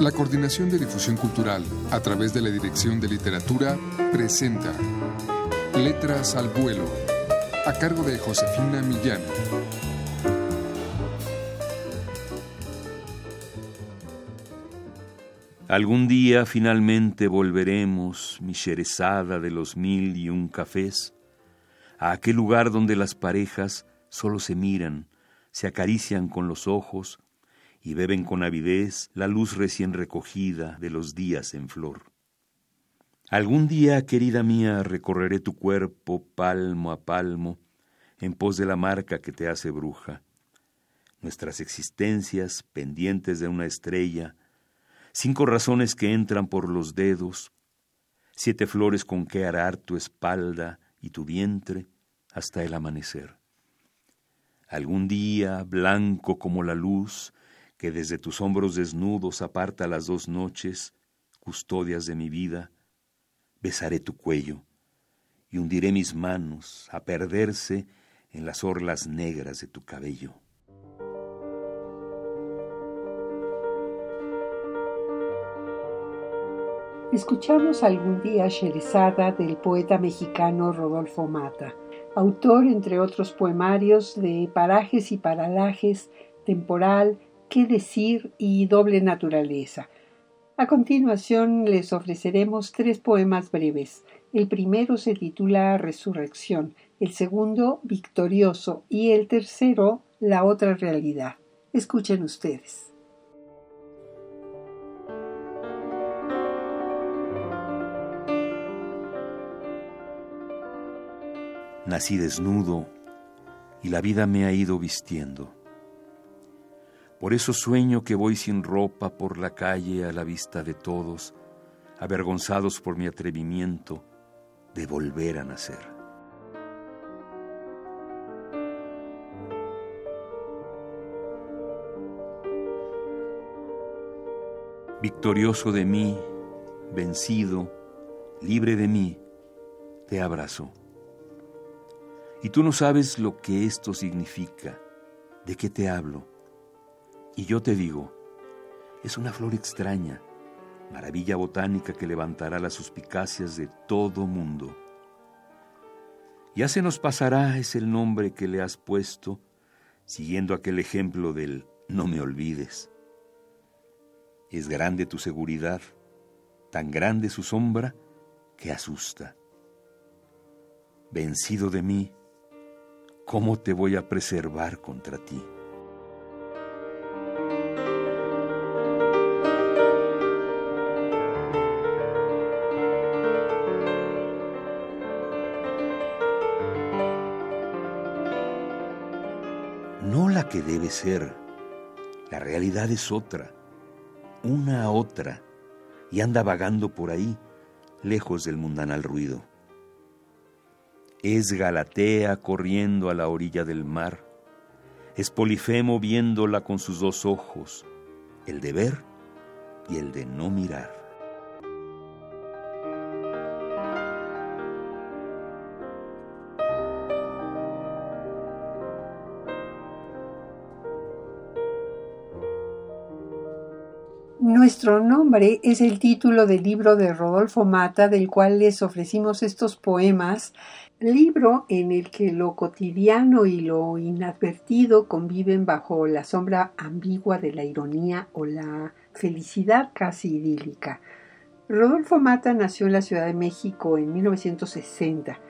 La Coordinación de Difusión Cultural, a través de la Dirección de Literatura, presenta Letras al Vuelo, a cargo de Josefina Millán. Algún día finalmente volveremos, mi Sherezada de los mil y un cafés, a aquel lugar donde las parejas solo se miran, se acarician con los ojos, y beben con avidez la luz recién recogida de los días en flor. Algún día, querida mía, recorreré tu cuerpo palmo a palmo, en pos de la marca que te hace bruja. Nuestras existencias, pendientes de una estrella, cinco razones que entran por los dedos, siete flores con que arar tu espalda y tu vientre hasta el amanecer. Algún día, blanco como la luz, que desde tus hombros desnudos aparta las dos noches, custodias de mi vida, besaré tu cuello y hundiré mis manos a perderse en las orlas negras de tu cabello. Escuchamos algún día Sherezada del poeta mexicano Rodolfo Mata, autor, entre otros poemarios, de Parajes y Paralajes, Temporal, qué decir y doble naturaleza. A continuación les ofreceremos tres poemas breves. El primero se titula Resurrección, el segundo Victorioso y el tercero La otra realidad. Escuchen ustedes. Nací desnudo y la vida me ha ido vistiendo. Por eso sueño que voy sin ropa por la calle a la vista de todos, avergonzados por mi atrevimiento de volver a nacer. Victorioso de mí, vencido, libre de mí, te abrazo. Y tú no sabes lo que esto significa, de qué te hablo y yo te digo, es una flor extraña, maravilla botánica que levantará las suspicacias de todo mundo. Ya se nos pasará es el nombre que le has puesto, siguiendo aquel ejemplo del no me olvides. Es grande tu seguridad, tan grande su sombra que asusta. Vencido de mí, ¿cómo te voy a preservar contra ti? La que debe ser. La realidad es otra, una otra, y anda vagando por ahí, lejos del mundanal ruido. Es Galatea corriendo a la orilla del mar, es Polifemo viéndola con sus dos ojos, el de ver y el de no mirar. Nuestro nombre es el título del libro de Rodolfo Mata, del cual les ofrecimos estos poemas, libro en el que lo cotidiano y lo inadvertido conviven bajo la sombra ambigua de la ironía o la felicidad casi idílica. Rodolfo Mata nació en la Ciudad de México en 1960.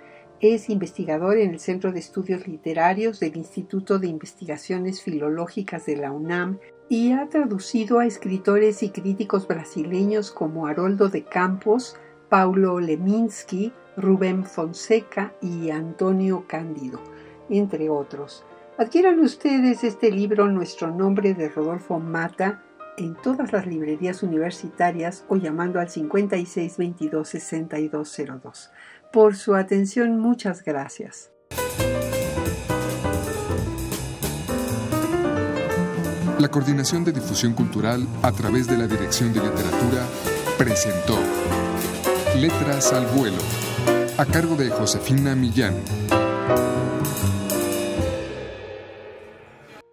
Es investigador en el Centro de Estudios Literarios del Instituto de Investigaciones Filológicas de la UNAM y ha traducido a escritores y críticos brasileños como Haroldo de Campos, Paulo Leminski, Rubén Fonseca y Antonio Cándido, entre otros. Adquieran ustedes este libro Nuestro nombre de Rodolfo Mata en todas las librerías universitarias o llamando al 5622-6202. Por su atención, muchas gracias. La Coordinación de Difusión Cultural a través de la Dirección de Literatura presentó Letras al Vuelo, a cargo de Josefina Millán.